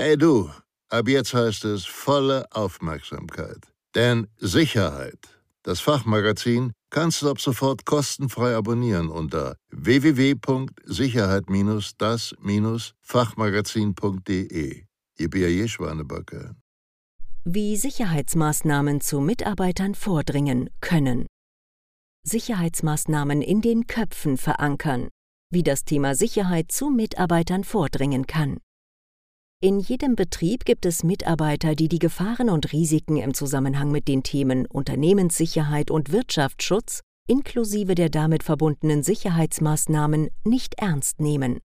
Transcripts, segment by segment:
Hey du, ab jetzt heißt es volle Aufmerksamkeit. Denn Sicherheit, das Fachmagazin, kannst du ab sofort kostenfrei abonnieren unter www.sicherheit-das-fachmagazin.de. Ihr B.A.J. Schwanebacke. Wie Sicherheitsmaßnahmen zu Mitarbeitern vordringen können. Sicherheitsmaßnahmen in den Köpfen verankern. Wie das Thema Sicherheit zu Mitarbeitern vordringen kann. In jedem Betrieb gibt es Mitarbeiter, die die Gefahren und Risiken im Zusammenhang mit den Themen Unternehmenssicherheit und Wirtschaftsschutz inklusive der damit verbundenen Sicherheitsmaßnahmen nicht ernst nehmen.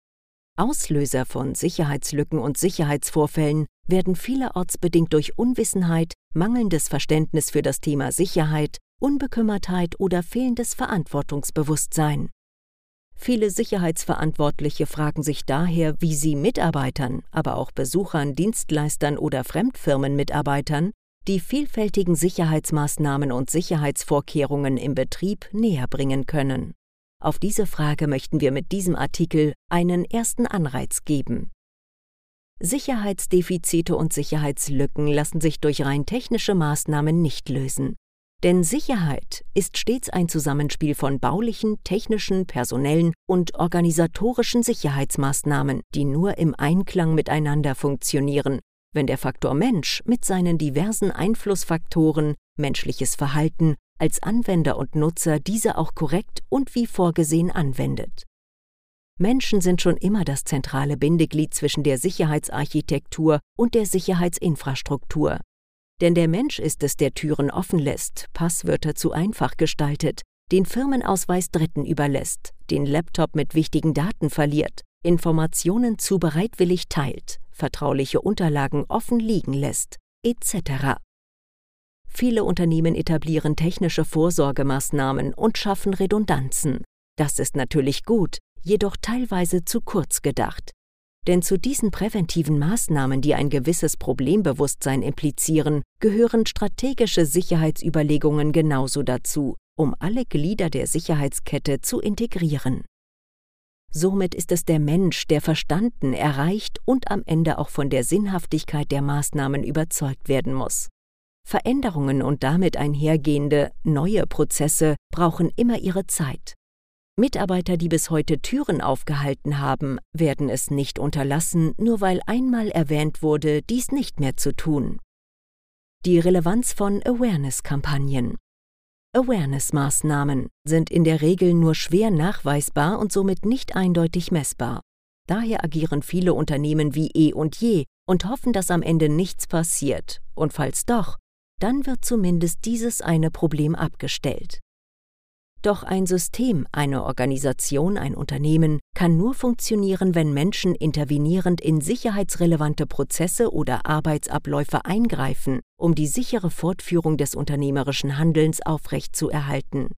Auslöser von Sicherheitslücken und Sicherheitsvorfällen werden vielerorts bedingt durch Unwissenheit, mangelndes Verständnis für das Thema Sicherheit, Unbekümmertheit oder fehlendes Verantwortungsbewusstsein. Viele Sicherheitsverantwortliche fragen sich daher, wie sie Mitarbeitern, aber auch Besuchern, Dienstleistern oder Fremdfirmenmitarbeitern die vielfältigen Sicherheitsmaßnahmen und Sicherheitsvorkehrungen im Betrieb näher bringen können. Auf diese Frage möchten wir mit diesem Artikel einen ersten Anreiz geben. Sicherheitsdefizite und Sicherheitslücken lassen sich durch rein technische Maßnahmen nicht lösen. Denn Sicherheit ist stets ein Zusammenspiel von baulichen, technischen, personellen und organisatorischen Sicherheitsmaßnahmen, die nur im Einklang miteinander funktionieren, wenn der Faktor Mensch mit seinen diversen Einflussfaktoren, menschliches Verhalten, als Anwender und Nutzer diese auch korrekt und wie vorgesehen anwendet. Menschen sind schon immer das zentrale Bindeglied zwischen der Sicherheitsarchitektur und der Sicherheitsinfrastruktur. Denn der Mensch ist es, der Türen offen lässt, Passwörter zu einfach gestaltet, den Firmenausweis Dritten überlässt, den Laptop mit wichtigen Daten verliert, Informationen zu bereitwillig teilt, vertrauliche Unterlagen offen liegen lässt, etc. Viele Unternehmen etablieren technische Vorsorgemaßnahmen und schaffen Redundanzen. Das ist natürlich gut, jedoch teilweise zu kurz gedacht. Denn zu diesen präventiven Maßnahmen, die ein gewisses Problembewusstsein implizieren, gehören strategische Sicherheitsüberlegungen genauso dazu, um alle Glieder der Sicherheitskette zu integrieren. Somit ist es der Mensch, der verstanden, erreicht und am Ende auch von der Sinnhaftigkeit der Maßnahmen überzeugt werden muss. Veränderungen und damit einhergehende neue Prozesse brauchen immer ihre Zeit. Mitarbeiter, die bis heute Türen aufgehalten haben, werden es nicht unterlassen, nur weil einmal erwähnt wurde, dies nicht mehr zu tun. Die Relevanz von Awareness-Kampagnen Awareness-Maßnahmen sind in der Regel nur schwer nachweisbar und somit nicht eindeutig messbar. Daher agieren viele Unternehmen wie eh und je und hoffen, dass am Ende nichts passiert, und falls doch, dann wird zumindest dieses eine Problem abgestellt. Doch ein System, eine Organisation, ein Unternehmen kann nur funktionieren, wenn Menschen intervenierend in sicherheitsrelevante Prozesse oder Arbeitsabläufe eingreifen, um die sichere Fortführung des unternehmerischen Handelns aufrechtzuerhalten.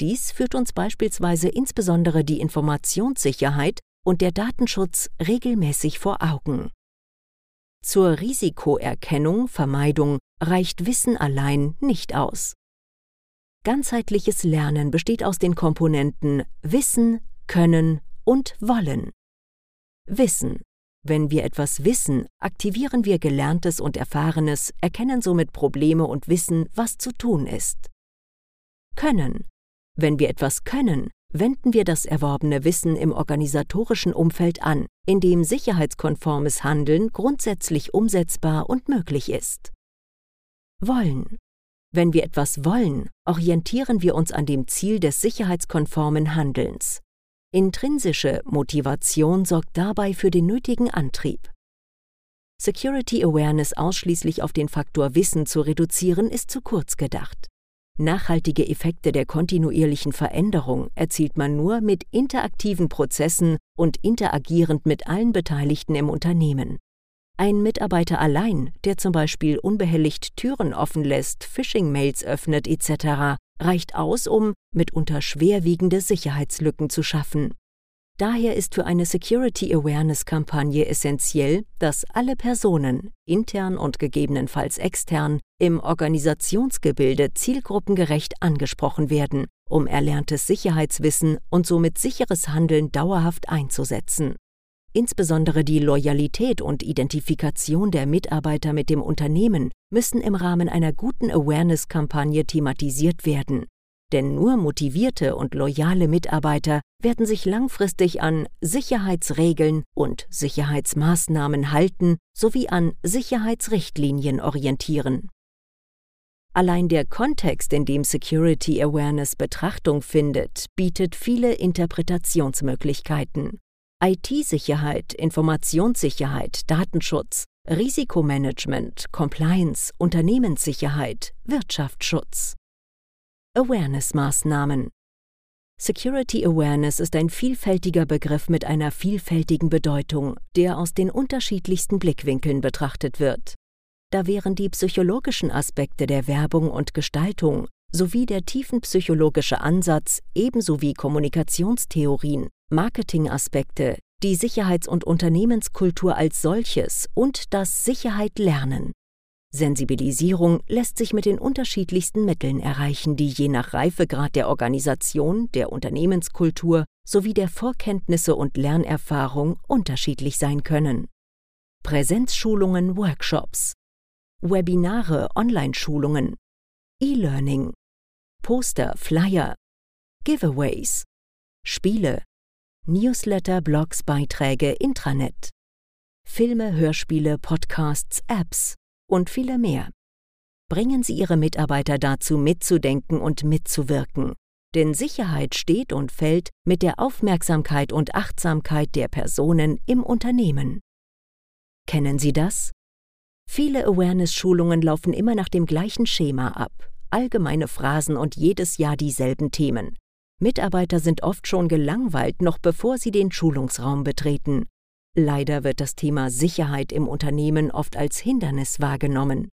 Dies führt uns beispielsweise insbesondere die Informationssicherheit und der Datenschutz regelmäßig vor Augen. Zur Risikoerkennung, Vermeidung reicht Wissen allein nicht aus. Ganzheitliches Lernen besteht aus den Komponenten Wissen, Können und Wollen. Wissen. Wenn wir etwas wissen, aktivieren wir Gelerntes und Erfahrenes, erkennen somit Probleme und wissen, was zu tun ist. Können. Wenn wir etwas können, wenden wir das erworbene Wissen im organisatorischen Umfeld an, in dem sicherheitskonformes Handeln grundsätzlich umsetzbar und möglich ist. Wollen. Wenn wir etwas wollen, orientieren wir uns an dem Ziel des sicherheitskonformen Handelns. Intrinsische Motivation sorgt dabei für den nötigen Antrieb. Security Awareness ausschließlich auf den Faktor Wissen zu reduzieren, ist zu kurz gedacht. Nachhaltige Effekte der kontinuierlichen Veränderung erzielt man nur mit interaktiven Prozessen und interagierend mit allen Beteiligten im Unternehmen. Ein Mitarbeiter allein, der zum Beispiel unbehelligt Türen offen lässt, Phishing-Mails öffnet etc., reicht aus, um mitunter schwerwiegende Sicherheitslücken zu schaffen. Daher ist für eine Security Awareness-Kampagne essentiell, dass alle Personen, intern und gegebenenfalls extern, im Organisationsgebilde zielgruppengerecht angesprochen werden, um erlerntes Sicherheitswissen und somit sicheres Handeln dauerhaft einzusetzen. Insbesondere die Loyalität und Identifikation der Mitarbeiter mit dem Unternehmen müssen im Rahmen einer guten Awareness-Kampagne thematisiert werden. Denn nur motivierte und loyale Mitarbeiter werden sich langfristig an Sicherheitsregeln und Sicherheitsmaßnahmen halten sowie an Sicherheitsrichtlinien orientieren. Allein der Kontext, in dem Security Awareness Betrachtung findet, bietet viele Interpretationsmöglichkeiten. IT-Sicherheit, Informationssicherheit, Datenschutz, Risikomanagement, Compliance, Unternehmenssicherheit, Wirtschaftsschutz. Awareness-Maßnahmen Security Awareness ist ein vielfältiger Begriff mit einer vielfältigen Bedeutung, der aus den unterschiedlichsten Blickwinkeln betrachtet wird. Da wären die psychologischen Aspekte der Werbung und Gestaltung sowie der tiefenpsychologische Ansatz ebenso wie Kommunikationstheorien Marketingaspekte, die Sicherheits- und Unternehmenskultur als solches und das Sicherheit lernen. Sensibilisierung lässt sich mit den unterschiedlichsten Mitteln erreichen, die je nach Reifegrad der Organisation, der Unternehmenskultur sowie der Vorkenntnisse und Lernerfahrung unterschiedlich sein können. Präsenzschulungen, Workshops, Webinare, Online-Schulungen, E-Learning, Poster, Flyer, Giveaways, Spiele, Newsletter, Blogs, Beiträge, Intranet, Filme, Hörspiele, Podcasts, Apps und viele mehr. Bringen Sie Ihre Mitarbeiter dazu, mitzudenken und mitzuwirken. Denn Sicherheit steht und fällt mit der Aufmerksamkeit und Achtsamkeit der Personen im Unternehmen. Kennen Sie das? Viele Awareness-Schulungen laufen immer nach dem gleichen Schema ab. Allgemeine Phrasen und jedes Jahr dieselben Themen. Mitarbeiter sind oft schon gelangweilt, noch bevor sie den Schulungsraum betreten. Leider wird das Thema Sicherheit im Unternehmen oft als Hindernis wahrgenommen.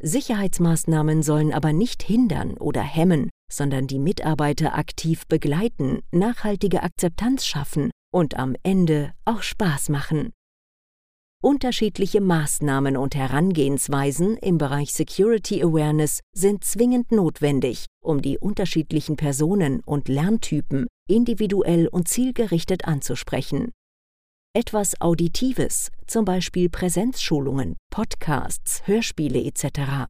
Sicherheitsmaßnahmen sollen aber nicht hindern oder hemmen, sondern die Mitarbeiter aktiv begleiten, nachhaltige Akzeptanz schaffen und am Ende auch Spaß machen. Unterschiedliche Maßnahmen und Herangehensweisen im Bereich Security Awareness sind zwingend notwendig, um die unterschiedlichen Personen und Lerntypen individuell und zielgerichtet anzusprechen. Etwas Auditives, zum Beispiel Präsenzschulungen, Podcasts, Hörspiele etc.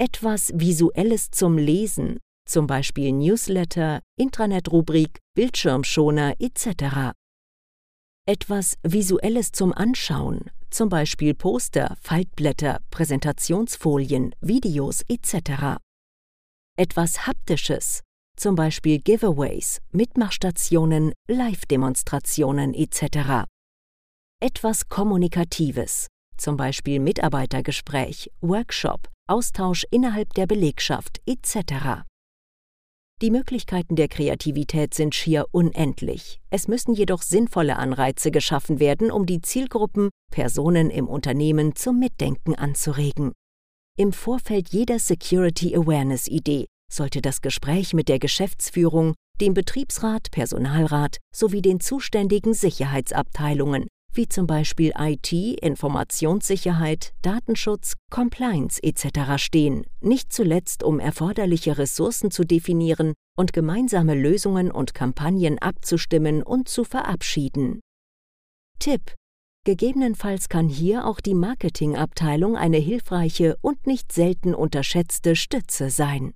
Etwas Visuelles zum Lesen, zum Beispiel Newsletter, Intranet-Rubrik, Bildschirmschoner etc etwas Visuelles zum Anschauen, zum Beispiel Poster, Faltblätter, Präsentationsfolien, Videos etc. Etwas Haptisches, zum Beispiel Giveaways, Mitmachstationen, Live-Demonstrationen etc. Etwas Kommunikatives, zum Beispiel Mitarbeitergespräch, Workshop, Austausch innerhalb der Belegschaft etc. Die Möglichkeiten der Kreativität sind schier unendlich. Es müssen jedoch sinnvolle Anreize geschaffen werden, um die Zielgruppen, Personen im Unternehmen zum Mitdenken anzuregen. Im Vorfeld jeder Security Awareness Idee sollte das Gespräch mit der Geschäftsführung, dem Betriebsrat, Personalrat sowie den zuständigen Sicherheitsabteilungen wie zum Beispiel IT, Informationssicherheit, Datenschutz, Compliance etc. stehen, nicht zuletzt um erforderliche Ressourcen zu definieren und gemeinsame Lösungen und Kampagnen abzustimmen und zu verabschieden. Tipp Gegebenenfalls kann hier auch die Marketingabteilung eine hilfreiche und nicht selten unterschätzte Stütze sein.